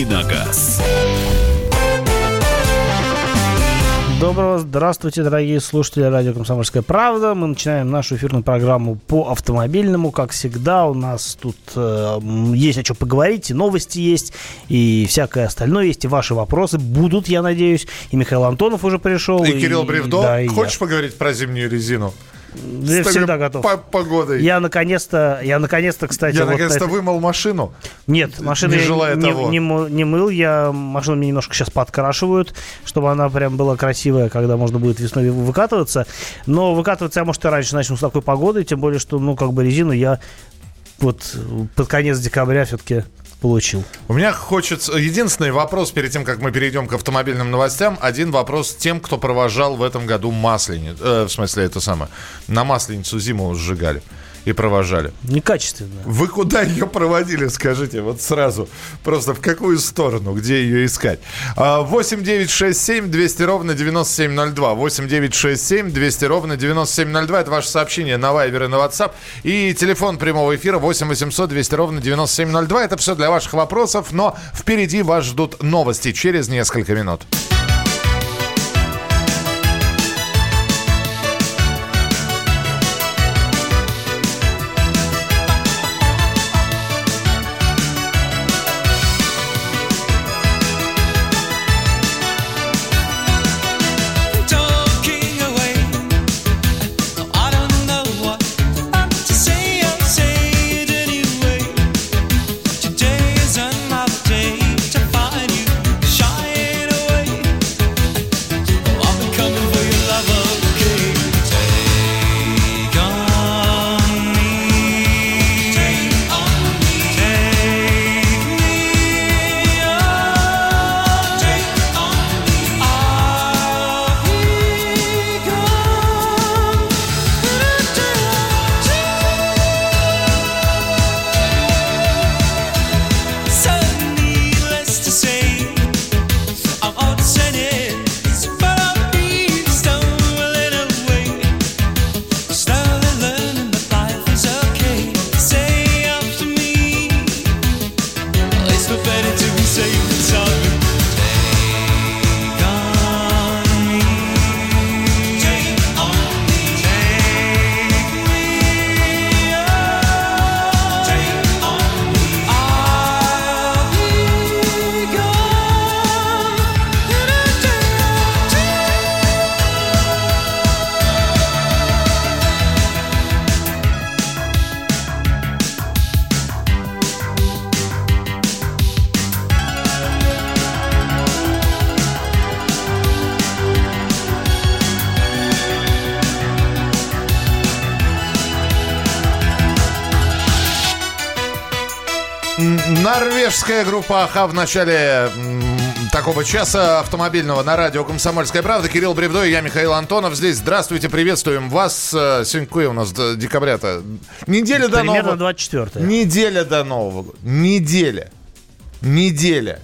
«Давиногаз». Доброго здравствуйте, дорогие слушатели радио «Комсомольская правда». Мы начинаем нашу эфирную программу по автомобильному. Как всегда, у нас тут э, есть о чем поговорить, и новости есть, и всякое остальное есть, и ваши вопросы будут, я надеюсь. И Михаил Антонов уже пришел. И, и Кирилл Бревдо. Да, и Хочешь я. поговорить про зимнюю резину? Я всегда готов. По погодой. Я наконец-то, я наконец-то, кстати, Я вот наконец-то это- вымыл машину. Нет, машину Не я желая не, того. не не мыл, я машину мне немножко сейчас подкрашивают, чтобы она прям была красивая, когда можно будет весной выкатываться. Но выкатываться я, может, и раньше начну с такой погоды, тем более, что, ну, как бы резину я вот под конец декабря все-таки получил. У меня хочется... Единственный вопрос перед тем, как мы перейдем к автомобильным новостям. Один вопрос тем, кто провожал в этом году масленицу. э, в смысле, это самое. На масленицу зиму сжигали и провожали. Некачественно. Вы куда ее проводили, скажите, вот сразу? Просто в какую сторону, где ее искать? А, 8 9 6 7 200 ровно 9702. 8 9 6 7 200 ровно 9702. Это ваше сообщение на Вайбер и на WhatsApp. И телефон прямого эфира 8 800 200 ровно 9702. Это все для ваших вопросов, но впереди вас ждут новости через несколько минут. Норвежская группа АХА в начале такого часа автомобильного на радио «Комсомольская правда». Кирилл Бревдо и я, Михаил Антонов. Здесь здравствуйте, приветствуем вас. Э, Сегодня какое у нас декабря-то? Неделя до Примерно Нового 24 Неделя до Нового года. Неделя. Неделя.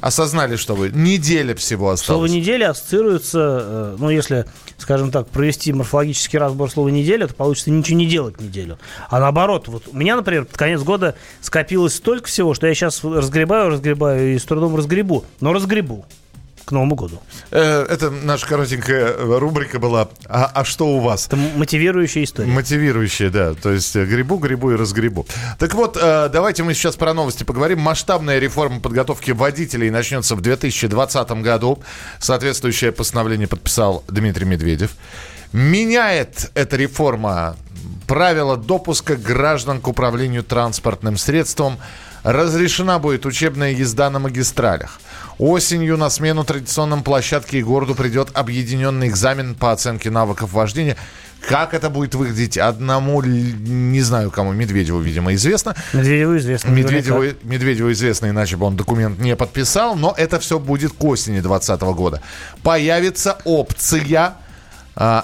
Осознали, что вы? Неделя всего Слово осталось. «неделя» ассоциируется, э, ну, если, скажем так, провести морфологический разбор слова «неделя», то получится ничего не делать неделю. А наоборот, вот у меня, например, под конец года скопилось столько всего, что я сейчас разгребаю, разгребаю и с трудом разгребу. Но разгребу к Новому году. Э, Это наша коротенькая рубрика была. А, а что у вас? Это мотивирующая история. Мотивирующие, да. То есть э, грибу, грибу и разгребу. Так вот, э, давайте мы сейчас про новости поговорим. Масштабная реформа подготовки водителей начнется в 2020 году. Соответствующее постановление подписал Дмитрий Медведев. Меняет эта реформа правила допуска граждан к управлению транспортным средством. Разрешена будет учебная езда на магистралях. Осенью на смену традиционным площадке и городу придет объединенный экзамен по оценке навыков вождения. Как это будет выглядеть одному, не знаю кому, Медведеву, видимо, известно. Медведеву известно. Медведеву, наверняка. Медведеву известно, иначе бы он документ не подписал, но это все будет к осени 2020 года. Появится опция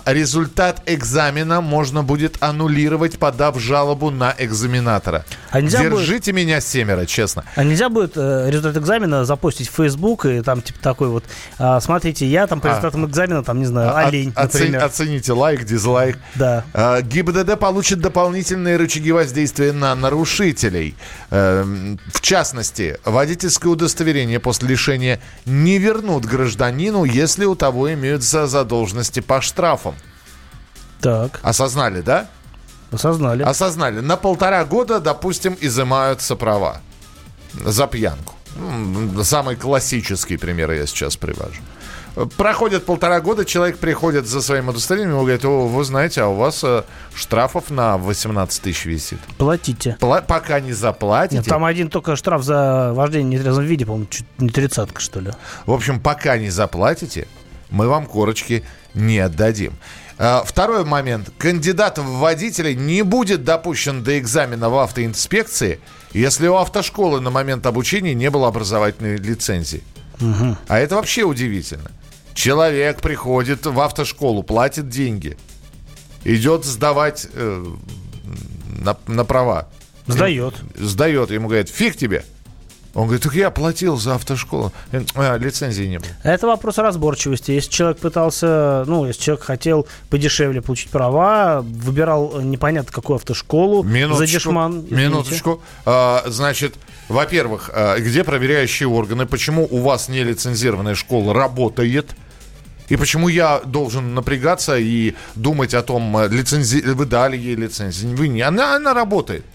результат экзамена можно будет аннулировать, подав жалобу на экзаменатора. А нельзя будет- Держите меня семеро, честно. А нельзя будет э, результат экзамена запостить в Facebook и там типа такой вот, а, смотрите, я там по А. результатам экзамена, там, не знаю, О- олень, оцен- например. оцените лайк, дизлайк. Да. А, ГИБДД получит дополнительные рычаги воздействия на нарушителей. Эм, В частности, водительское удостоверение после лишения не вернут гражданину, если у того имеются задолженности по штрафам. Так, Осознали, да? осознали. Осознали. На полтора года, допустим, изымаются права за пьянку. Самый классический пример я сейчас привожу. Проходит полтора года, человек приходит за своим удостоверением и говорит, о, вы знаете, а у вас э, штрафов на 18 тысяч висит. Платите. Пла- пока не заплатите, Нет, там один только штраф за вождение в нетрезвом виде, по-моему, чуть не тридцатка, что ли. в общем, пока не заплатите, мы вам корочки не отдадим. А, Второй момент. Кандидат в водители не будет допущен до экзамена в автоинспекции, если у автошколы на момент обучения не было образовательной лицензии. А это вообще удивительно. Человек приходит в автошколу, платит деньги, идет сдавать э, на, на права. Сдает. Сдает, ему говорят, фиг тебе. Он говорит, так я платил за автошколу. А, лицензии не было. Это вопрос разборчивости. Если человек пытался, ну, если человек хотел подешевле получить права, выбирал непонятно какую автошколу за дешман. извините. Минуточку. А, значит, во-первых, а, где проверяющие органы? Почему у вас нелицензированная школа работает? И почему я должен напрягаться и думать о том, э, лицензи... вы дали ей лицензию? Вы не. Она, она работает.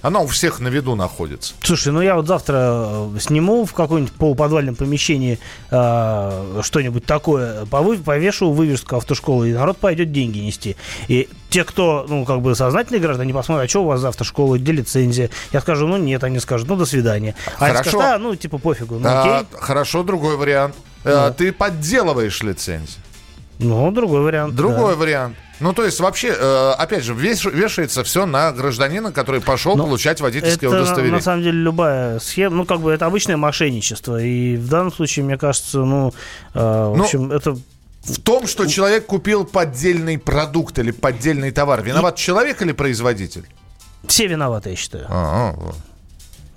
Она у всех на виду находится. Слушай, ну я вот завтра э, сниму в каком-нибудь полуподвальном помещении э, что-нибудь такое, повы- повешу вывеску автошколы, и народ пойдет деньги нести. И те, кто, ну, как бы сознательные граждане, посмотрят, а что у вас за автошкола, где лицензия? Я скажу, ну, нет, они скажут, ну, до свидания. А они Хорошо. скажут, а, ну, типа, пофигу, ну, А, окей. хорошо, другой вариант. А, ты подделываешь лицензию. Ну, другой вариант. Другой да. вариант. Ну, то есть, вообще, э, опять же, веш- вешается все на гражданина, который пошел Ну, получать водительское Это, удостоверение. на самом деле, любая схема, ну, как бы, это обычное мошенничество. И в данном случае, мне кажется, ну, э, в Ну, общем, это... В том, что человек купил поддельный продукт или поддельный товар, виноват человек или производитель? Все виноваты, я считаю. А, вот.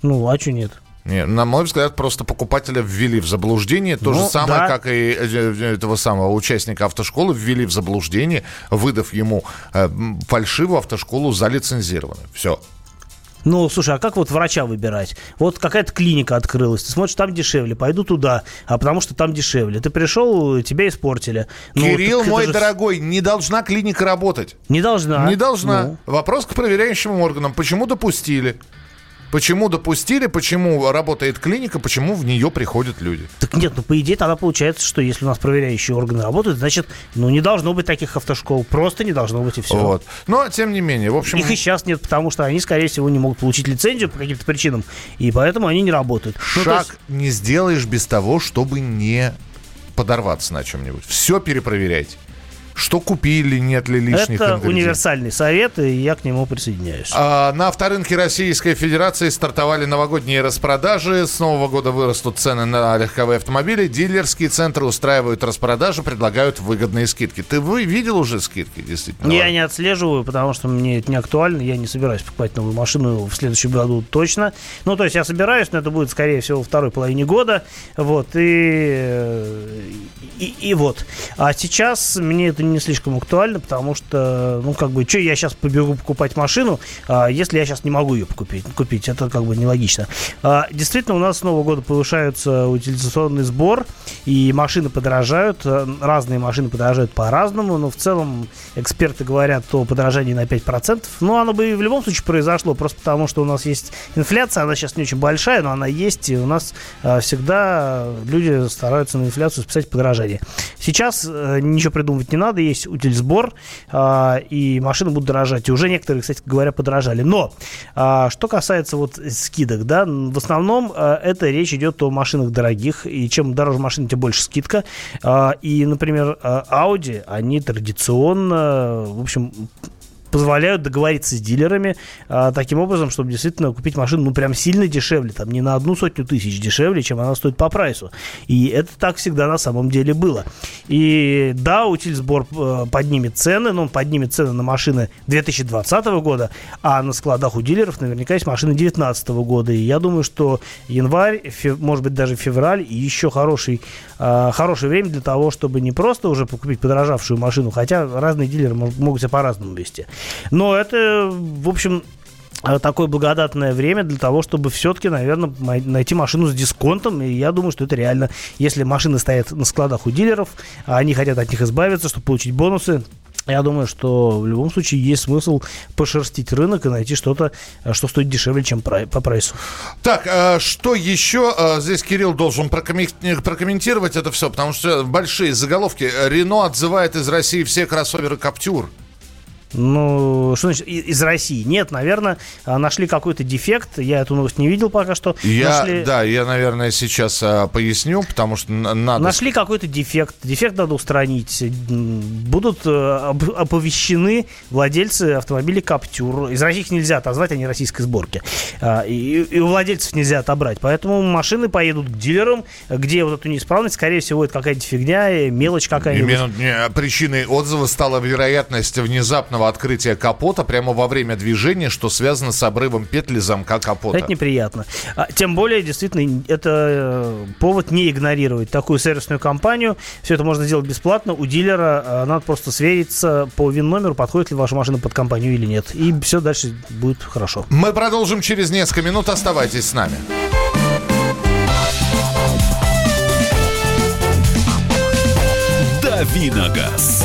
Ну, а что нет? Не, на мой взгляд, просто покупателя ввели в заблуждение. То Ну, же самое, да. как и э, этого самого участника автошколы ввели в заблуждение, выдав ему э, фальшивую автошколу залицензированную. Все. Ну, слушай, а как вот врача выбирать? Вот какая-то клиника открылась, ты смотришь, там дешевле, пойду туда, а потому что там дешевле. Ты пришел, тебя испортили. Ну, Кирилл, мой же дорогой, не должна клиника работать. Не должна. Не должна. Ну, Вопрос к проверяющим органам. Почему допустили? Почему допустили, почему работает клиника, почему в нее приходят люди? так нет, ну по идее тогда получается, что если у нас проверяющие органы работают, значит, ну не должно быть таких автошкол. Просто не должно быть и все. Вот. Но, тем не менее, в общем... Их и сейчас нет, потому что они, скорее всего, не могут получить лицензию по каким-то причинам, и поэтому они не работают. Ну, Шаг есть- не сделаешь без того, чтобы не подорваться на чем-нибудь. Все перепроверяйте. Что купили, нет ли лишних это универсальный совет, и я к нему присоединяюсь. А, на авторынке Российской Федерации стартовали новогодние распродажи. С нового года вырастут цены на легковые автомобили. Дилерские центры устраивают распродажи, предлагают выгодные скидки. Ты вы видел уже скидки, действительно? Я не отслеживаю, потому что мне это не актуально. Я не собираюсь покупать новую машину в следующем году точно. Ну, то есть я собираюсь, но это будет, скорее всего, во второй половине года. Вот, и, э, и, и вот. А сейчас мне это не слишком актуально, потому что, ну, как бы, что я сейчас побегу покупать машину, а, если я сейчас не могу ее купить? купить это как бы нелогично. А, действительно, у нас с Нового года повышается утилизационный сбор, и машины подорожают. Э, Разные машины подорожают по-разному, но в целом эксперты говорят о подорожании на 5%. Но оно бы и в любом случае произошло, просто потому что у нас есть инфляция, она сейчас не очень большая, но она есть, и у нас э, всегда люди стараются на инфляцию списать подорожание. Сейчас э, ничего придумывать не надо, есть утильсбор, э, и машины будут дорожать. И уже некоторые, кстати говоря, подорожали. Но а, что касается вот скидок, да, в основном э, это речь идет о машинах дорогих, и чем дороже машина, тем больше скидка. А, И, например, Audi, они традиционно, в общем, позволяют договориться с дилерами а, таким образом, чтобы действительно купить машину, ну, прям сильно дешевле, там, не на одну сотню тысяч дешевле, чем она стоит по прайсу. И это так всегда на самом деле было. И да, утильсбор э, поднимет цены, но он поднимет цены на машины 2020 года, а на складах у дилеров наверняка есть машины 2019 года. И я думаю, что январь, фев- может быть, даже февраль, и еще хороший, э, хорошее время для того, чтобы не просто уже купить подорожавшую машину, хотя разные дилеры могут себя по-разному вести. Но это, в общем, э, такое благодатное время для того, чтобы все-таки, наверное, найти машину с дисконтом. И я думаю, что это реально. Если машины стоят на складах у дилеров, а они хотят от них избавиться, чтобы получить бонусы, я думаю, что в любом случае есть смысл пошерстить рынок и найти что-то, э, что стоит дешевле, чем по прайсу. Так, э, что еще здесь Кирилл должен прокомментировать это все, потому что большие заголовки. Рено отзывает из России все кроссоверы Каптюр. Ну, что значит из России? Нет, наверное, а, нашли какой-то дефект. Я эту новость не видел пока что. Я, Нашли- да, я, наверное, сейчас э, поясню, потому что надо... Нашли какой-то дефект. Дефект надо устранить. Будут э, оповещены владельцы автомобилей Каптюр. Из России их нельзя отозвать, они российской сборки. А, И, и у владельцев нельзя отобрать. Поэтому машины поедут к дилерам, где вот эту неисправность, скорее всего, это какая-то фигня, э, мелочь какая-нибудь. Именно причиной отзыва стала вероятность внезапного открытия капота прямо во время движения, что связано с обрывом петли замка капота. Это неприятно. А, тем более, действительно, это э, повод не игнорировать такую сервисную компанию. Все это можно сделать бесплатно. У дилера э, надо просто свериться по ВИН-номеру, подходит ли ваша машина под компанию или нет. И все дальше будет хорошо. Мы продолжим через несколько минут. Оставайтесь с нами. Давиногаз.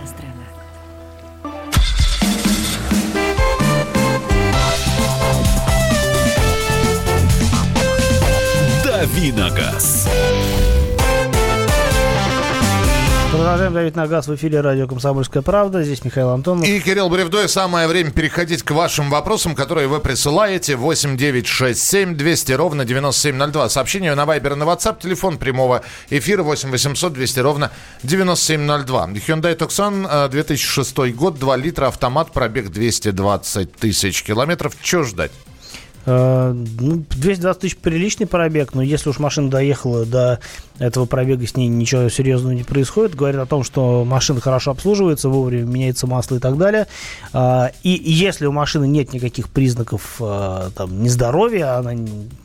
Давиногаз. Продолжаем давить на газ в эфире радио «Комсомольская правда». Здесь Михаил Антонов. И, Кирилл Бревдой, самое время переходить к вашим вопросам, которые вы присылаете. 8 9 6 7 200 ровно 9702. Сообщение на Вайбер и на WhatsApp. Телефон прямого эфира 8 800 200 ровно 9702. Hyundai Tucson, э, 2006 год, 2 литра, автомат, пробег 220 тысяч километров. Чего ждать? Э, ну, 220 тысяч приличный пробег, но если уж машина доехала до этого пробега, с ней ничего серьезного не происходит. Говорит о том, что машина хорошо обслуживается, вовремя меняется масло и так далее. А, И если у машины нет никаких признаков а, там, нездоровья, она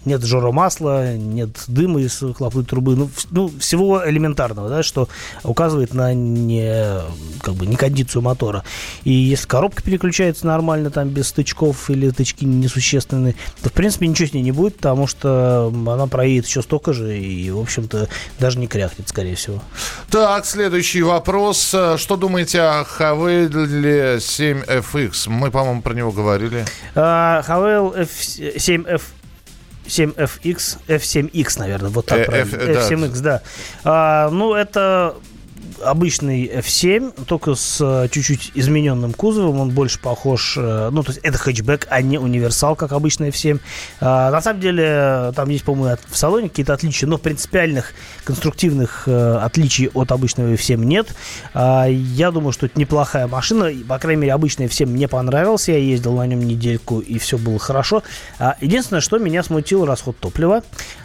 нет масла, нет дыма из выхлопной трубы, ну, ну, всего элементарного, да, что указывает на не, как бы, некондицию мотора. И если коробка переключается нормально, там, без стычков или тычки несущественные, то, в принципе, ничего с ней не будет, потому что она проедет еще столько же и, в общем-то, даже не кряхнет, скорее всего. Так, следующий вопрос. Э, Что думаете о Хавейле 7FX? Мы, по-моему, про него говорили. А, Hawell F7F 7FX, F7X, наверное, вот так Э, правильно. F- да. F7X, да. А, ну, это обычный F7, только с э, чуть-чуть измененным кузовом. Он больше похож... э, Ну, то есть это хэтчбэк, а не универсал, как обычный F7. А, на самом деле, там есть, по-моему, в салоне какие-то отличия, но принципиальных конструктивных э, отличий от обычного F7 нет. А, я думаю, что это неплохая машина. По крайней мере, обычный F7 мне понравился. Я ездил на нем недельку, и все было хорошо. А, единственное, что меня смутил расход топлива.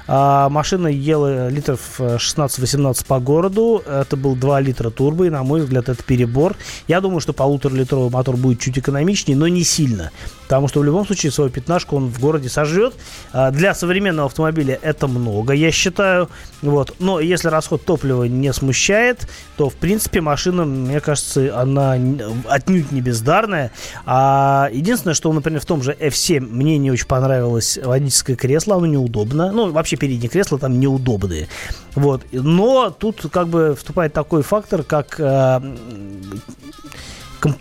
А, машина ела литров э, 16-18 по городу. Это был 2 литра турбо, и, на мой взгляд, это перебор. Я думаю, что полуторалитровый мотор будет чуть экономичнее, но не сильно. Потому что в любом случае свою пятнашку он в городе сожрет. А, Для современного автомобиля это много, я считаю. Вот. Но если расход топлива не смущает, то, в принципе, машина, мне кажется, она отнюдь не бездарная. А единственное, что, например, в том же F7 мне не очень понравилось водительское кресло, оно неудобно. Ну, вообще передние кресла там неудобные. Вот. Но тут как бы вступает такой фактор, как ком-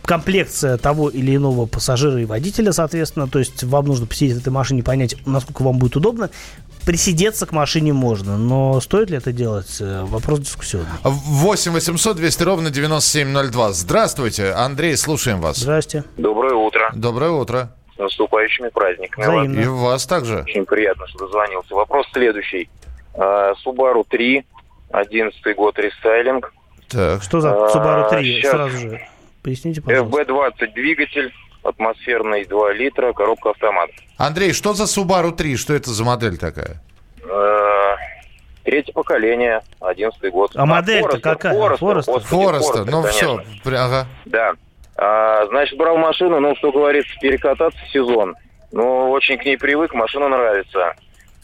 комплекция того или иного пассажира и водителя, соответственно. То есть вам нужно посидеть в этой машине, понять, насколько вам будет удобно. Присидеться к машине можно, но стоит ли это делать? Э, Вопрос дискуссионный. 8 800 200 ровно 9702. Здравствуйте, Андрей, слушаем вас. Здрасте. Доброе утро. Доброе утро. С наступающими праздниками. Взаимно. И вас также. Очень приятно, что дозвонился. Вопрос следующий. А, Subaru 3, 11 год рестайлинг. Так. Что за А, Subaru 3? щас. Сразу же поясните, пожалуйста. FB20 двигатель, атмосферный 2 литра, коробка автомат. Андрей, что за Subaru 3? Что это за модель такая? А, Третье поколение, 11 год. А модель-то Forester, какая? Фореста. Forester, Ну все. Ага. Да. А, значит, брал машину, ну, что говорится, перекататься в сезон. Ну, очень к ней привык, машина нравится.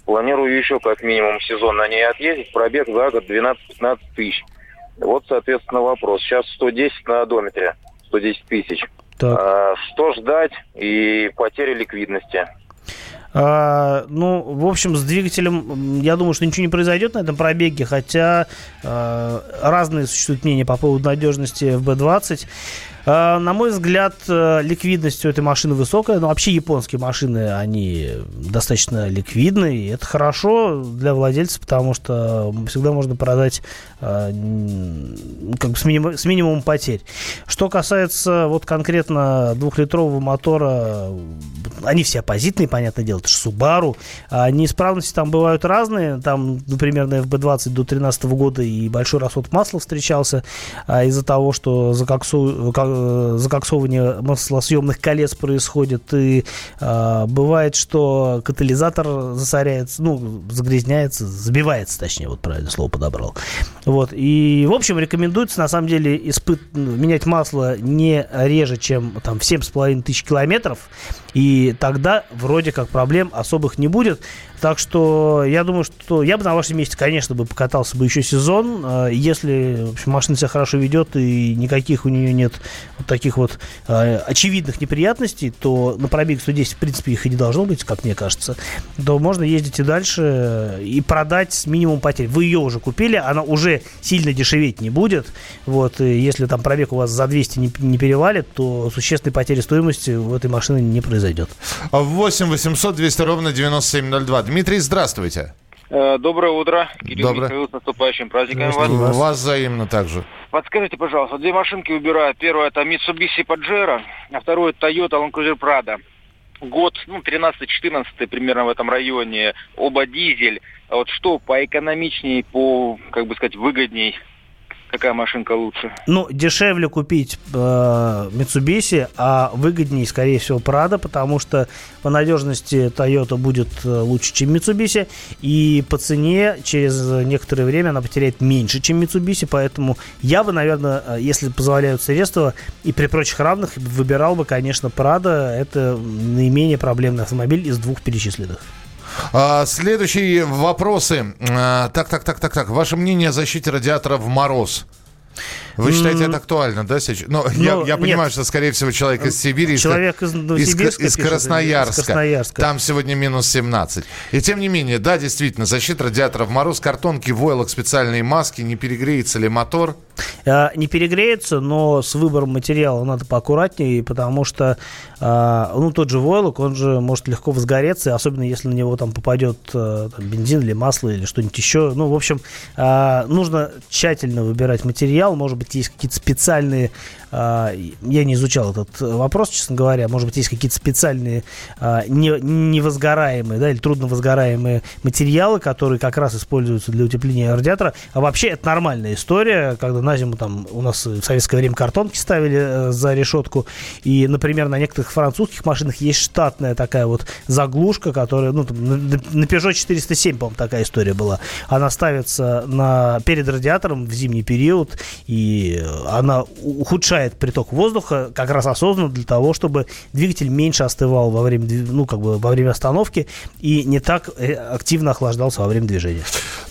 Планирую еще как минимум сезон на ней отъездить. Пробег за год 12-15 тысяч. Вот, соответственно, вопрос. Сейчас 110 на одометре, 110 тысяч. Так. А, что ждать и потери ликвидности? А, ну, в общем, с двигателем, я думаю, что ничего не произойдет на этом пробеге, хотя а, разные существуют мнения по поводу надежности FB20. А, на мой взгляд, э, ликвидность у этой машины высокая, но вообще японские машины, они достаточно ликвидны, и это хорошо для владельца, потому что всегда можно продать м, как бы с, минимум, с минимумом потерь. Что касается вот конкретно двухлитрового мотора, они все оппозитные, понятное дело, это же Subaru. А неисправности там бывают разные. Там, например, на FB20 до 2013 года и большой расход масла встречался а, из-за того, что закоксу- э, закоксовывание маслосъемных колец происходит. И а, бывает, что катализатор засоряется, ну, загрязняется, забивается, точнее, вот правильное слово подобрал. Вот. И, в общем, рекомендуется, на самом деле, испыт... менять масло не реже, чем там, в 7,5 тысяч километров. И тогда вроде как проблем особых не будет. Так что я думаю, что я бы на вашем месте, конечно, бы покатался бы еще сезон. Э, Если в общем, машина себя хорошо ведет и никаких у нее нет вот таких вот э, очевидных неприятностей, то на пробег 110, в принципе, их и не должно быть, как мне кажется, то можно ездить и дальше и продать с минимум потерь. Вы ее уже купили, она уже сильно дешеветь не будет. Вот, и если там пробег у вас за 200 не, не перевалит, то существенной потери стоимости у этой машины не произойдет. 8 800 200 ровно 9702. Дмитрий, здравствуйте. Э, Доброе утро. Кирилл Доброе. Михаил, с наступающим праздником вас. вас. Взаимно также. Подскажите, пожалуйста, две машинки выбираю. Первое это Mitsubishi Pajero, а второе Toyota Land Cruiser Prado. Год, ну, 13-14 примерно в этом районе. Оба дизель. А вот что поэкономичнее, по, как бы сказать, выгодней? Какая машинка лучше? Ну, дешевле купить э, Mitsubishi, а выгоднее, скорее всего, Prado, потому что по надежности Toyota будет э, лучше, чем Mitsubishi, и по цене через некоторое время она потеряет меньше, чем Mitsubishi, поэтому я бы, наверное, э, если позволяют средства, и при прочих равных, выбирал бы, конечно, Prado. Это наименее проблемный автомобиль из двух перечисленных. А, следующие вопросы. А, так, так, так, так, так. Ваше мнение о защите радиатора в мороз? Вы считаете, это актуально, да, сейчас? Ну, я, Ну, я понимаю, нет. что, скорее всего, человек из Сибири. Человек из из, из Красноярска. из Красноярска. Там сегодня минус 17. И тем не менее, да, действительно, защита радиатора в мороз, картонки, войлок, специальные маски, не перегреется ли мотор? А, не перегреется, но с выбором материала надо поаккуратнее, потому что а, ну, тот же войлок, он же может легко возгореться, особенно если на него там попадет а, там, бензин или масло или что-нибудь еще. Ну, в общем, нужно тщательно выбирать материал. Может быть, есть какие-то специальные... я не изучал этот вопрос, честно говоря. Может быть, есть какие-то специальные не, невозгораемые, да, или трудновозгораемые материалы, которые как раз используются для утепления радиатора. А вообще это нормальная история, когда на зиму там у нас в советское время картонки ставили э, за решетку. И, например, на некоторых французских машинах есть штатная такая вот заглушка, которая, ну, там, на, Peugeot 407, по-моему, такая история была. Она ставится на, перед радиатором в зимний период, и она ухудшает приток воздуха как раз осознанно для того, чтобы двигатель меньше остывал во время, ну, как бы во время остановки и не так э, активно охлаждался во время движения.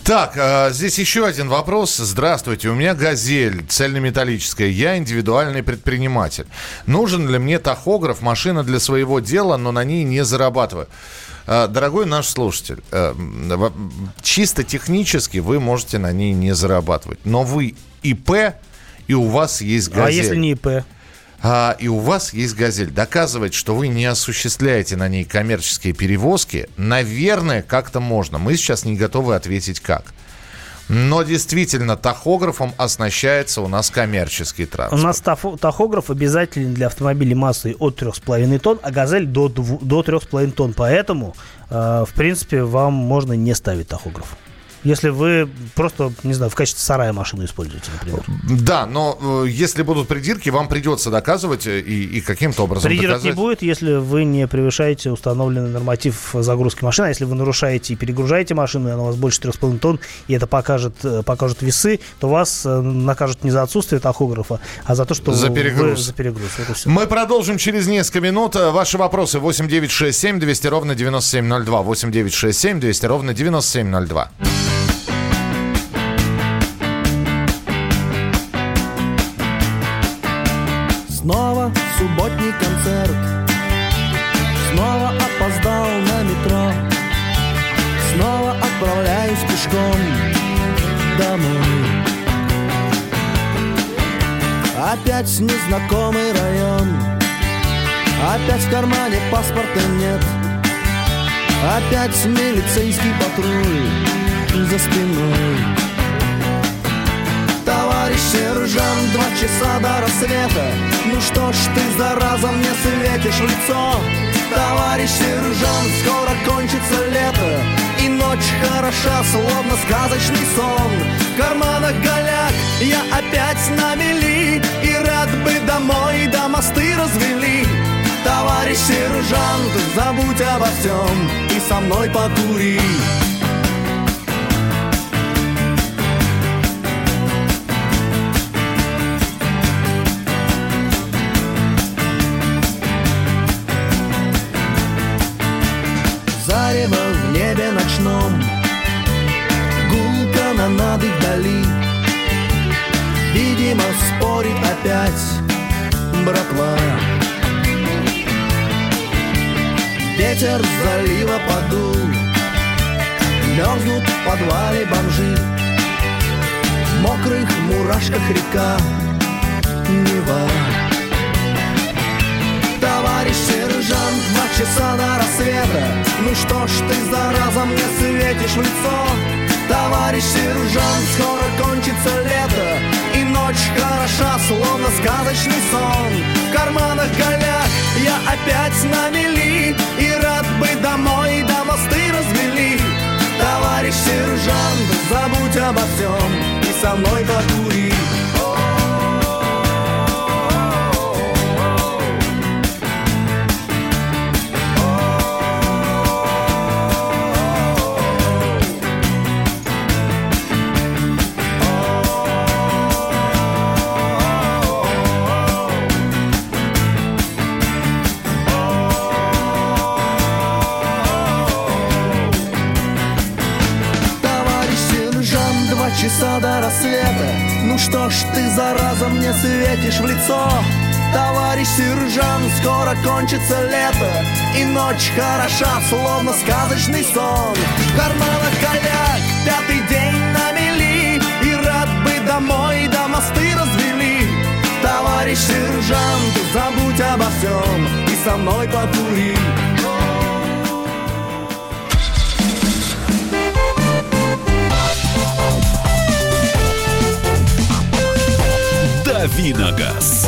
Так, а, здесь еще один вопрос. Здравствуйте, у меня «Газель» цельнометаллическая. Я индивидуальный предприниматель. Нужен ли мне тахограф, машина для своего дела, но на ней не зарабатываю? А, Дорогой наш слушатель, э, чисто технически вы можете на ней не зарабатывать. Но вы ИП, и у вас есть «Газель». А если не ИП? а, и у вас есть «Газель», доказывать, что вы не осуществляете на ней коммерческие перевозки, наверное, как-то можно. Мы сейчас не готовы ответить как. Но действительно, тахографом оснащается у нас коммерческий У транспорт. нас тафо- тахограф обязателен для автомобилей массой от 3,5 тонн, а «Газель» до, до 3,5 тонн. Поэтому, э, в принципе, вам можно не ставить тахограф. Если вы просто, не знаю, в качестве сарая машину используете, например. Да, но э, если будут придирки, вам придется доказывать и, и каким-то образом Придирок не доказать. будет, если вы не превышаете установленный норматив загрузки машины. А если вы нарушаете и перегружаете машину, и она у вас больше 3,5 тонн, и это покажет, э, покажет весы, то вас э, накажут не за отсутствие тахографа, а за то, что За вы- перегруз. за перегруз. Мы продолжим через несколько минут. Ваши вопросы 8967 200 ровно 9702. 8967 200 ровно 9702. Субботний концерт. Снова опоздал на метро. Снова отправляюсь пешком домой. Опять незнакомый район. Опять в кармане паспорта нет. Опять милицейский патруль за спиной Товарищ сержант, два часа до рассвета. Ну что ж ты, зараза, мне светишь лицо? Товарищ сержант, скоро кончится лето. И ночь хороша, словно сказочный сон. В карманах голяк, я опять на мели. И рад бы домой, да мосты развели. Товарищ сержант, забудь обо всем И со мной покури Ветер с залива подул Мерзнут в подвале бомжи. В мокрых мурашках река Нева. Товарищ сержант, два часа до рассвета Ну что ж ты, зараза, мне светишь в лицо Товарищ сержант, скоро кончится лето И ночь хороша, словно сказочный сон. В карманах голяк, я опять на мели И рад бы домой, да мосты развели. Товарищ сержант, забудь обо всем И со мной покури кончится лето И ночь хороша, словно сказочный сон. В карманах голяк, пятый день на мели И рад бы домой, да мосты развели. Товарищ сержант, забудь обо всем И со мной покури. Давиногаз.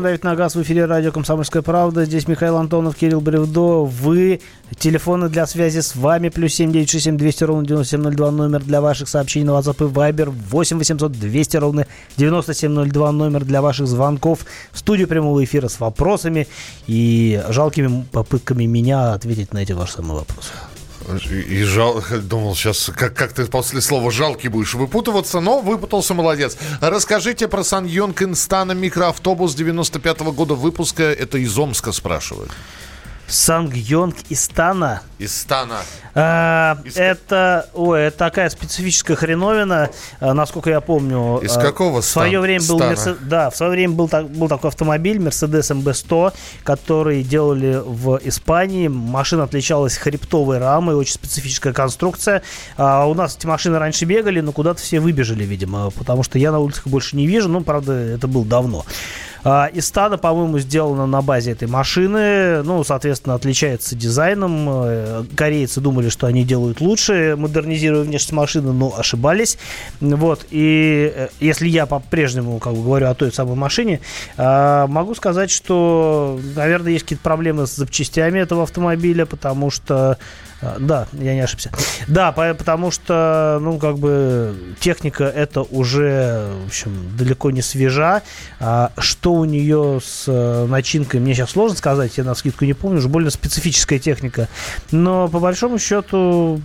Продолжаем давить на газ в эфире радио «Комсомольская правда». Здесь Михаил Антонов, Кирилл Бревдо. Вы, телефоны для связи с вами, плюс семь девять шесть семь двести ровно девяносто семь ноль два, номер для ваших сообщений на WhatsApp и Viber, восемь восемьсот двести ровно девяносто семь ноль два, номер для ваших звонков в студию прямого эфира с вопросами и жалкими попытками меня ответить на эти ваши самые вопросы. И жал, думал, сейчас как, как ты после слова жалкий будешь выпутываться, но выпутался, молодец. Расскажите про Сан Йонг Инстана микроавтобус 95-го года выпуска. Это из Омска спрашивают. Сангйонг из Стана. Из Стана. А, это, ой, это такая специфическая хреновина, а, насколько я помню. Из а, какого В свое стана? время был, Стана? Да, в свое время был, так- был такой автомобиль Mercedes MB100, который делали в Испании. Машина отличалась хребтовой рамой, очень специфическая конструкция. А у нас эти машины раньше бегали, но куда-то все выбежали, видимо, потому что я на улицах больше не вижу. Ну, правда, это было давно. А, Истана, по-моему, сделана на базе этой машины. Ну, соответственно, отличается дизайном. Э, Корейцы думали, что они делают лучше, модернизируя внешность машины, но ошибались. Вот. И э, если я по-прежнему как бы, говорю о той самой машине, а, могу сказать, что, наверное, есть какие-то проблемы с запчастями этого автомобиля, потому что Да, я не ошибся. Да, по- потому что, ну, как бы, техника это уже, в общем, далеко не свежа. А что у нее с э, начинкой, мне сейчас сложно сказать, я на скидку не помню, уж больно специфическая техника. Но, по большому счету,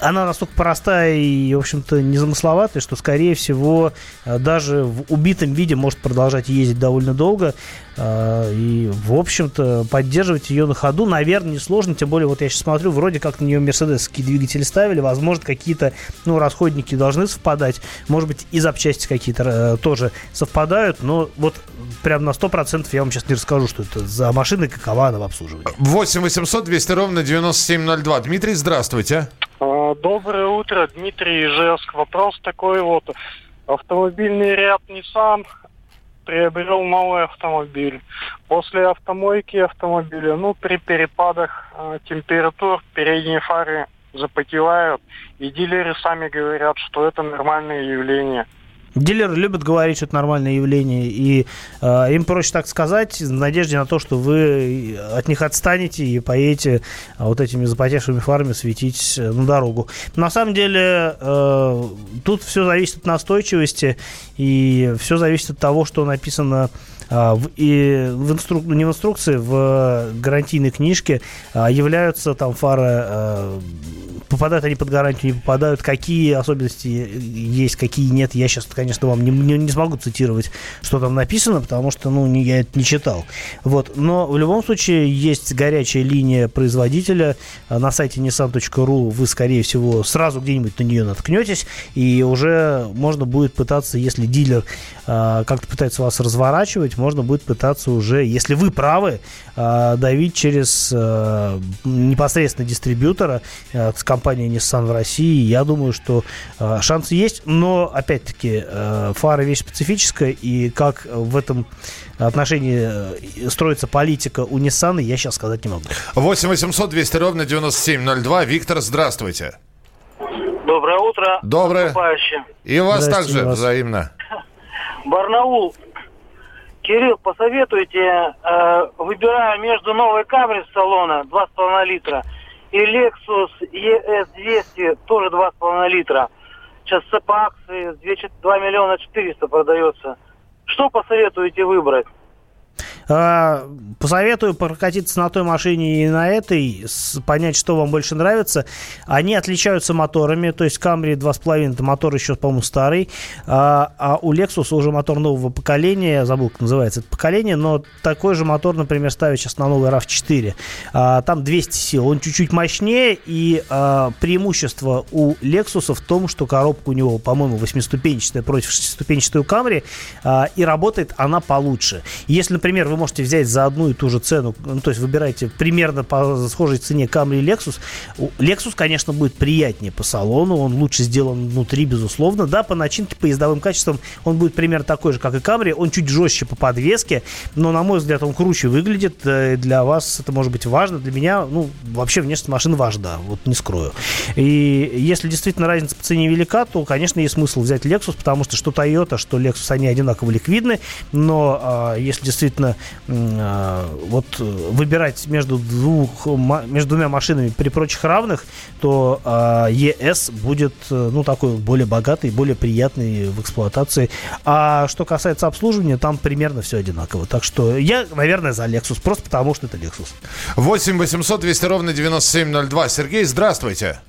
она настолько простая и, в общем-то, незамысловатая, что, скорее всего, э, даже в убитом виде может продолжать ездить довольно долго. Э, И, в общем-то, поддерживать ее на ходу, наверное, несложно. Тем более, вот я сейчас смотрю, вроде как на нее мерседесские двигатели ставили. Возможно, какие-то, ну, расходники должны совпадать. Может быть, и запчасти какие-то э, тоже совпадают. Но вот прям на 100% я вам сейчас не расскажу, что это за машина и какова она в обслуживании. 8 800 200 ровно 9702. Дмитрий, здравствуйте. А, Доброе утро, Дмитрий Ижевск. Вопрос такой вот. Автомобильный ряд Nissan приобрел новый автомобиль. После автомойки автомобиля, ну, при перепадах а, температур передние фары запотевают, и дилеры сами говорят, что это нормальное явление. Дилеры любят говорить, что это нормальное явление, и э, им проще так сказать, в надежде на то, что вы от них отстанете и поедете а, вот этими запотевшими фарами светить э, на дорогу. На самом деле, э, тут все зависит от настойчивости, и все зависит от того, что написано в, и в инструк... не в инструкции, в гарантийной книжке а, являются там фары, а, попадают они под гарантию, не попадают, какие особенности есть, какие нет. Я сейчас, конечно, вам не, не, не смогу цитировать, что там написано, потому что, ну, не, я это не читал. Вот. Но в любом случае есть горячая линия производителя. А, На сайте nissan.ru вы, скорее всего, сразу где-нибудь на нее наткнетесь, и уже можно будет пытаться, если дилер а, как-то пытается вас разворачивать, можно будет пытаться уже, если вы правы, а, давить через а, непосредственно дистрибьютора а, с компанией Nissan в России. Я думаю, что шансы есть, но, опять-таки, фара вещь специфическая, и как в этом отношении э, строится политика у Nissan, я сейчас сказать не могу. 8 800 200 ровно 9702. Виктор, здравствуйте. Доброе утро. Доброе. И вас также вас. взаимно. Барнаул. Кирилл, посоветуйте, э, выбирая между новой камерой с салона 2,5 литра и Lexus ES200 тоже 2,5 литра. Сейчас по акции 2 2 миллиона 400 продается. Что посоветуете выбрать? А, Посоветую прокатиться на той машине и на этой, понять, что вам больше нравится. Они отличаются моторами, то есть Camry 2.5 это мотор еще, по-моему, старый, а, а у Lexus уже мотор нового поколения, забыл, как называется это поколение, но такой же мотор, например, ставят сейчас на новый RAV4. А, Там 200 сил, он чуть-чуть мощнее, и преимущество у Lexus в том, что коробка у него, по-моему, восьмиступенчатая против шестиступенчатой у Camry, и работает она получше. Если, например, вы можете взять за одну и ту же цену, ну, то есть выбираете примерно по схожей цене Camry и Lexus, Lexus, конечно, будет приятнее по салону, он лучше сделан внутри, безусловно, да, по начинке, по ездовым качествам он будет примерно такой же, как и Camry, он чуть жестче по подвеске, но, на мой взгляд, он круче выглядит, э, для вас это может быть важно, для меня, ну, вообще внешность машины важна, вот не скрою. И если действительно разница по цене велика, то, конечно, есть смысл взять Lexus, потому что что Toyota, что Lexus, они одинаково ликвидны, но а, если действительно вот э, выбирать между, двух, между двумя машинами при прочих равных, то а, ЕС будет, э, ну, такой более богатый, более приятный в эксплуатации. А что касается обслуживания, там примерно все одинаково. Так что я, наверное, за Lexus, просто потому что это Lexus. 8 800 200 ровно 9702. Сергей, здравствуйте.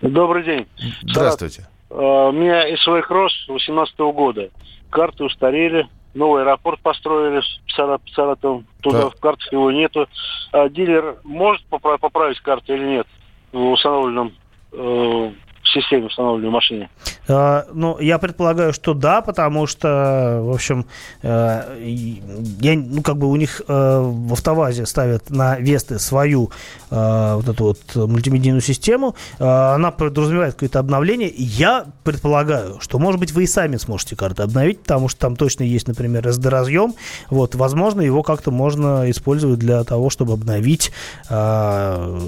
Добрый день. Здравствуйте. Э, У меня СВ Кросс 18 года. Карты устарели. Новый аэропорт построили с Сара- Саратовом. Туда Да. в картах его нету. А дилер может попра- поправить карты или нет в установленном э, системе установленной в машине? А, Ну, я предполагаю, что да, потому что, в общем, э, я, ну, как бы у них э, в автовазе ставят на Весты свою э, вот эту вот мультимедийную систему. Э, Она подразумевает какое-то обновление. Я предполагаю, что, может быть, вы и сами сможете карты обновить, потому что там точно есть, например, SD-разъем. Вот, возможно, его как-то можно использовать для того, чтобы обновить э,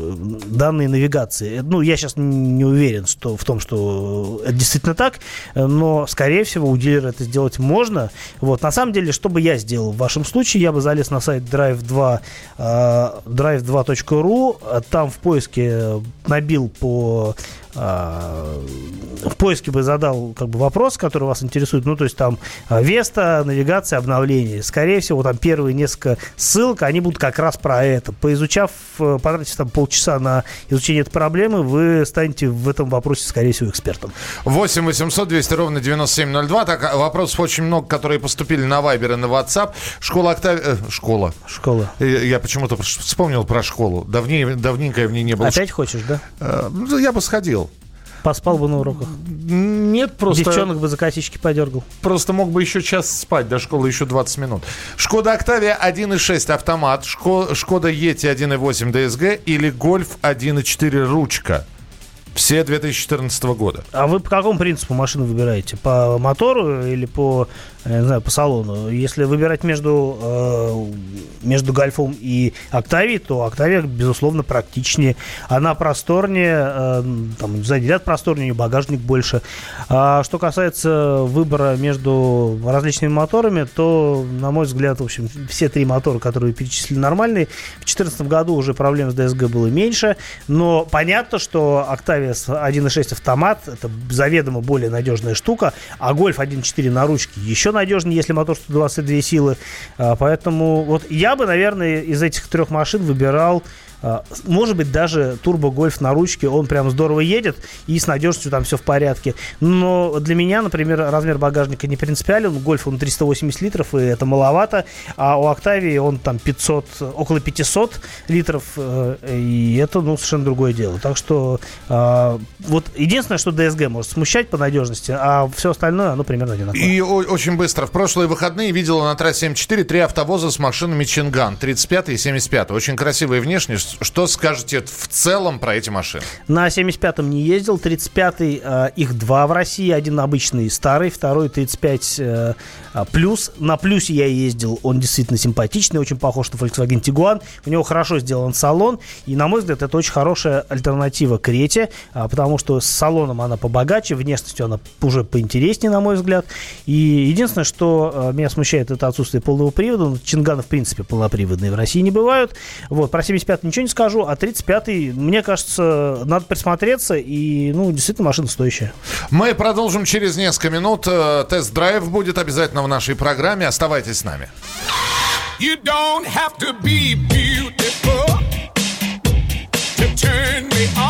данные навигации. Ну, я сейчас не уверен что, в том, что это действительно так, но, скорее всего, у дилера это сделать можно. Вот, на самом деле, что бы я сделал в вашем случае, я бы залез на сайт drive2, э, drive2.ru, а там в поиске набил по в поиске бы задал как бы вопрос, который вас интересует, ну, то есть там а, Веста, навигация, обновление. Скорее всего, там первые несколько ссылок, они будут как раз про это. Поизучав, э, потратив там полчаса на изучение этой проблемы, вы станете в этом вопросе, скорее всего, экспертом. 8 800 200 ровно 9702. Так, а, вопросов очень много, которые поступили на Вайбер и на WhatsApp. Школа Октавия... э, школа. Школа. Э, Я почему-то вспомнил про школу. Давнее, давненько я в ней не был. Опять хочешь, да? Э, ну, Я бы сходил. Поспал бы на уроках. Нет, просто... Девчонок бы за косички подергал. Просто мог бы еще час спать, до школы еще 20 минут. Шкода Октавия 1.6 автомат, Шко- Шкода Ети 1.8 ДСГ или Гольф 1.4 ручка. Все 2014 года. А вы по какому принципу машину выбираете? По мотору или по, не знаю, по салону? Если выбирать между, э, между Гольфом и Октавией, то Октавия, безусловно, практичнее. Она просторнее, э, там сзади ряд просторнее, багажник больше. А что касается выбора между различными моторами, то, на мой взгляд, в общем, все три мотора, которые перечислили, нормальные. В 2014 году уже проблем с ДСГ было меньше, но понятно, что с 1.6 автомат это заведомо более надежная штука, а Гольф 1.4 на ручке еще надежнее, если мотор 122 силы. А, Поэтому вот я бы, наверное, из этих трех машин выбирал может быть, даже турбо-гольф на ручке, он прям здорово едет, и с надежностью там все в порядке. Но для меня, например, размер багажника не принципиален. У гольфа он 380 литров, и это маловато. А у Октавии он там 500, около 500 литров, э, и это, ну, совершенно другое дело. Так что а, вот единственное, что DSG может смущать по надежности, а все остальное, оно примерно одинаково. И очень быстро. В прошлые выходные видела на трассе М4 три автовоза с машинами Чинган. 35 и 75. Очень красивые внешне. Что скажете в целом про эти машины? На 75-м не ездил, 35-й, э, их два в России, один обычный старый, второй 35 э, а, плюс. На плюсе я ездил, он действительно симпатичный, очень похож на Volkswagen Tiguan, у него хорошо сделан салон, и, на мой взгляд, это очень хорошая альтернатива Крете, а, потому что с салоном она побогаче, внешностью она уже поинтереснее, на мой взгляд. И единственное, что э, меня смущает, это отсутствие полного привода. Ну, Чинганы, в принципе, полноприводные в России не бывают. Вот, про 75 ничего не скажу, а 35 мне кажется, надо присмотреться, и, ну, действительно, машина стоящая. Мы продолжим через несколько минут. Э, Тест-драйв будет обязательно в нашей программе. Оставайтесь с нами. You don't have to be beautiful to turn me on.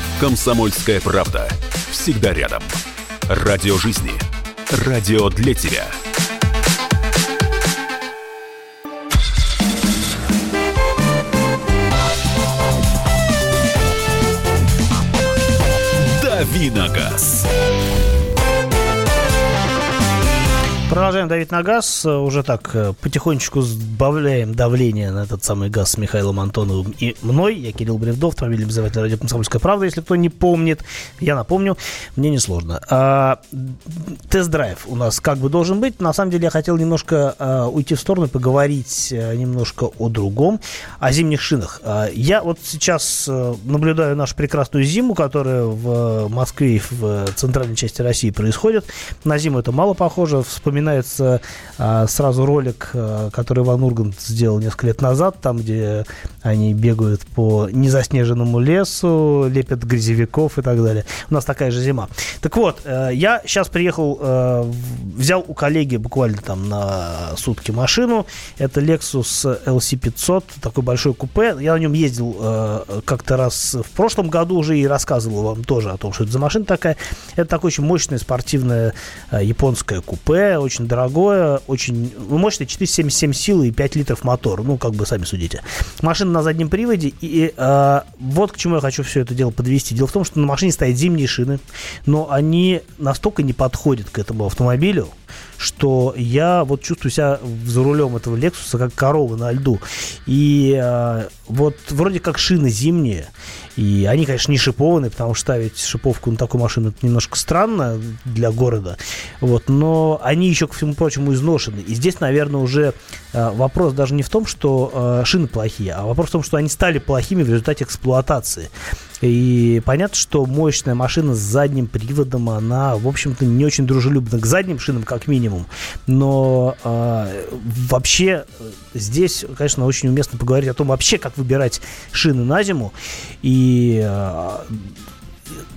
«Комсомольская правда». Всегда рядом. Радио жизни. Радио для тебя. Давиногаз. Продолжаем давить на газ. Уже так э, потихонечку сбавляем давление на этот самый газ с Михаилом Антоновым и мной. Я Кирилл Бревдов, автомобильный обозреватель радио «Комсомольская правда». Если кто не помнит, я напомню, мне несложно. А, тест-драйв у нас как бы должен быть. На самом деле я хотел немножко а, уйти в сторону поговорить а, немножко о другом, о зимних шинах. А, я вот сейчас а, наблюдаю нашу прекрасную зиму, которая в Москве и в центральной части России происходит. На зиму это мало похоже. Вспоминается а, сразу ролик, а, который Иван Ургант сделал несколько лет назад, там, где они бегают по незаснеженному лесу, лепят грязевиков и так далее. У нас такая же зима. Так вот, э, я сейчас приехал, э, взял у коллеги буквально там на сутки машину. Это Lexus LC500, такой большой купе. Я на нем ездил э, как-то раз в прошлом году уже и рассказывал вам тоже о том, что это за машина такая. Это такое очень мощное спортивное японское купе, очень дорогое, очень ну, мощное, 477 сил и 5 литров мотор. Ну, как бы сами судите. Машина на заднем приводе. И э, вот к чему я хочу все это дело подвести. Дело в том, что на машине стоят зимние шины, но они настолько не подходят к этому автомобилю, что я вот чувствую себя за рулем этого Лексуса как корова на льду. И э, вот вроде как шины зимние, и они, конечно, не шипованные, потому что ставить шиповку на такую машину это немножко странно для города. Вот, но они еще, ко всему прочему, изношены. И здесь, наверное, уже э, вопрос даже не в том, что э, шины плохие, а вопрос в том, что они стали плохими в результате эксплуатации. И понятно, что мощная машина с задним приводом, она, в общем-то, не очень дружелюбна к задним шинам, как минимум. Но э, вообще э, здесь, конечно, очень уместно поговорить о том, вообще, как выбирать шины на зиму. И э,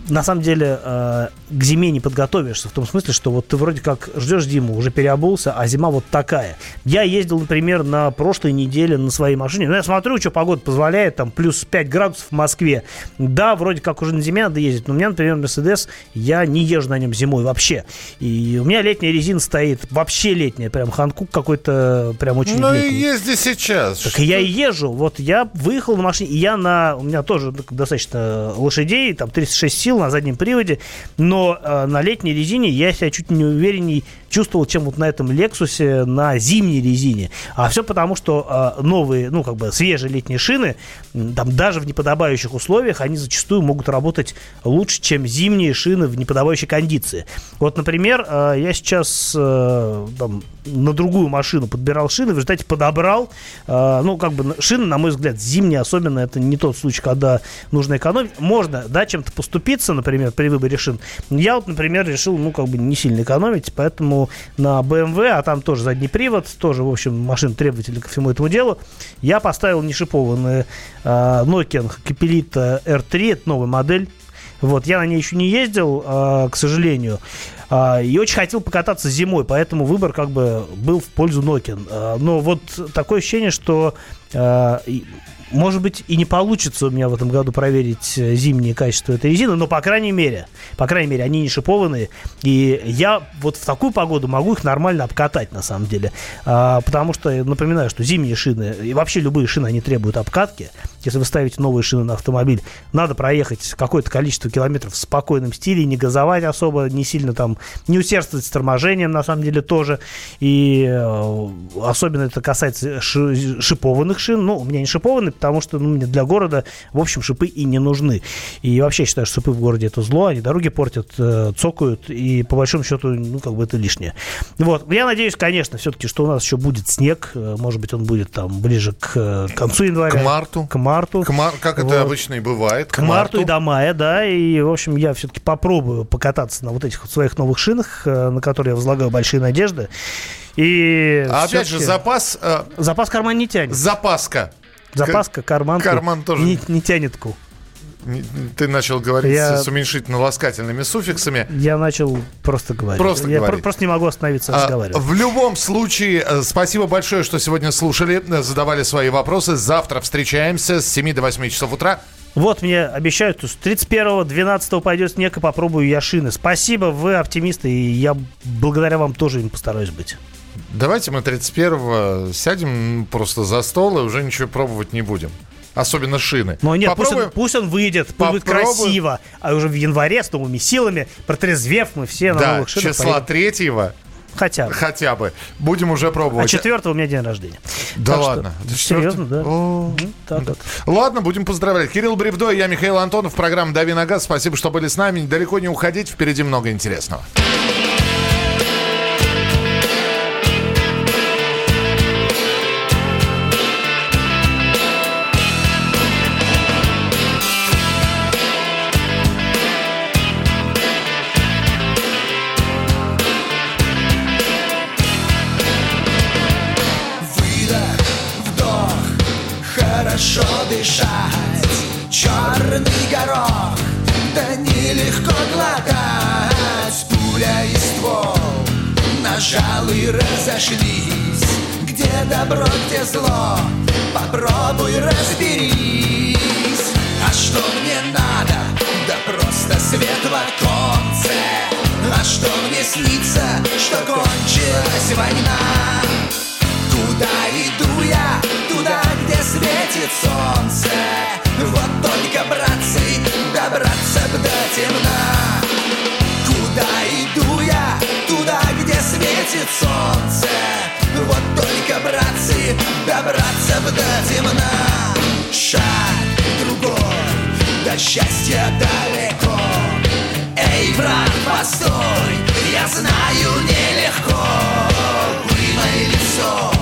на самом деле э, к зиме не подготовишься, в том смысле, что вот ты вроде как ждешь зиму, уже переобулся, а зима вот такая. Я ездил, например, на прошлой неделе на своей машине, ну, я смотрю, что погода позволяет, там, плюс 5 градусов в Москве. Да, вроде как уже на зиме надо ездить, но у меня, например, Мерседес, я не езжу на нем зимой вообще. И у меня летняя резина стоит, вообще летняя, прям Ханкук какой-то, прям очень Ну и езди сейчас. Так и я и езжу. Вот я выехал на машине, и я на... У меня тоже достаточно лошадей, там 36 6 сил на заднем приводе, но э, на летней резине я себя чуть не уверенней чувствовал, чем вот на этом Лексусе на зимней резине. А все потому, что э, новые, ну, как бы свежие летние шины, там даже в неподобающих условиях, они зачастую могут работать лучше, чем зимние шины в неподобающей кондиции. Вот, например, э, я сейчас э, там, на другую машину подбирал шины, в результате подобрал, э, ну, как бы шины, на мой взгляд, зимние особенно, это не тот случай, когда нужно экономить. Можно, да, чем-то поступиться, например, при выборе шин. Я вот, например, решил, ну, как бы не сильно экономить, поэтому на BMW, а там тоже задний привод, тоже, в общем, машина требовательна ко всему этому делу, я поставил не шипованные э, Nokia Capelita R3, это новая модель, вот, я на ней еще не ездил, а, к сожалению. А, и очень хотел покататься зимой, поэтому выбор как бы был в пользу Nokia. А, но вот такое ощущение, что а, может быть, и не получится у меня в этом году проверить э, зимнее качество этой резины, но, по крайней мере, по крайней мере, они не шипованные, и я вот в такую погоду могу их нормально обкатать, на самом деле. А, потому что, напоминаю, что зимние шины, и вообще любые шины, они требуют обкатки. Если вы ставите новые шины на автомобиль, надо проехать какое-то количество километров в спокойном стиле, не газовать особо, не сильно там, не усердствовать с торможением, на самом деле, тоже. И э, особенно это касается ши- шипованных шин. Ну, у меня не шипованные, потому что ну, мне для города, в общем, шипы и не нужны. И вообще считаю, что шипы в городе это зло, они дороги портят, э, цокают, и по большому счету, ну, как бы это лишнее. Вот. Я надеюсь, конечно, все-таки, что у нас еще будет снег, э, может быть, он будет там ближе к э, концу января. К марту. К марту. К мар- Как это Вот. обычно и бывает. К марту и до мая, да, и, в общем, я все-таки попробую покататься на вот этих вот своих новых шинах, на которые я возлагаю большие надежды. И А опять же, запас... э, Запас карман не тянет. Запаска. Запаска, карман. Карман тоже. Не, не тянет ку. Ты начал говорить Я- с уменьшительно-ласкательными суффиксами. Я начал просто говорить. Просто я говорить. про- просто не могу остановиться А, разговаривать. В любом случае, э, спасибо большое, что сегодня слушали, э, задавали свои вопросы. Завтра встречаемся с 7 до 8 часов утра. Вот мне обещают, что с 31-го, 12 пойдет снег, и попробую я шины. Спасибо, вы оптимисты, и я благодаря вам тоже им постараюсь быть. Давайте мы 31-го сядем просто за стол и уже ничего пробовать не будем. Особенно шины. Но нет, пусть он, пусть он выйдет, пусть будет Попробуем. красиво. А уже в январе с новыми силами, протрезвев, мы все на Да, новых шинах числа третьего Хотя бы. хотя бы. Будем уже А пробовать. четвертого у меня день рождения. Да Так что, ладно. Это серьезно, да? О. Так вот. Ладно, будем поздравлять. Кирилл Бревдо, я Михаил Антонов. Программа «Дави на газ». Спасибо, что были с нами. Далеко не уходить. Впереди много интересного. И разошлись Где добро, где зло, попробуй разберись А что мне надо? Да просто свет в оконце А что мне снится, что кончилась война? Куда иду я? Туда, где светит солнце Вот только, братцы, добраться б до темна светит солнце. Вот только, братцы, добраться б до темна Шаг другой, до счастья далеко. Эй, брат, постой, я знаю нелегко. Вымой лицо,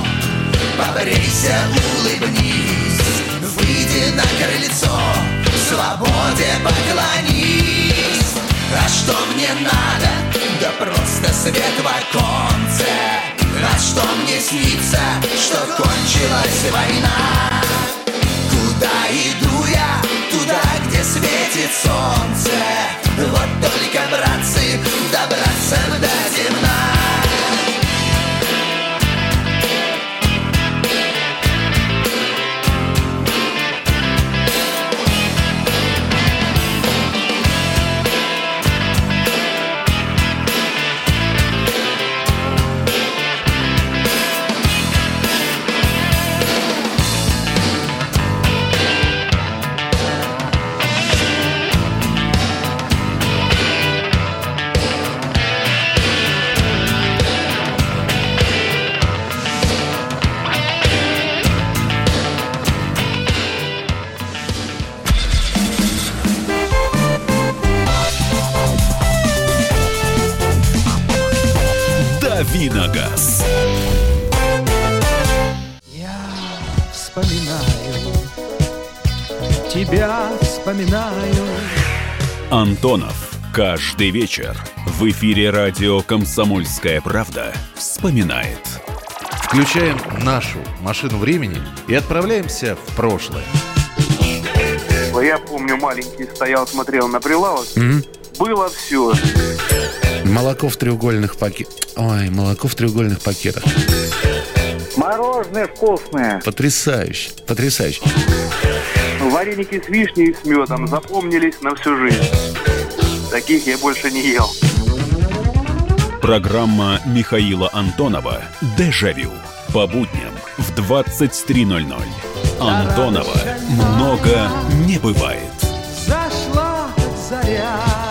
побрейся, улыбнись. Выйди на крыльцо, свободе поклонись. А что мне надо? Просто свет в оконце А что мне снится, что кончилась война? Куда иду я? Туда, где светит солнце Вот Каждый вечер в эфире радио «Комсомольская правда» вспоминает. Включаем нашу машину времени и отправляемся в прошлое. Я помню, маленький стоял, смотрел на прилавок. Было все. Молоко в треугольных пакетах. Ой, молоко в треугольных пакетах. Мороженое вкусное. Потрясающе, потрясающе. Вареники с вишней и с медом запомнились на всю жизнь. Таких я больше не ел. Программа Михаила Антонова «Дежавю» по будням в 23.00. Антонова много не бывает. Зашла заря.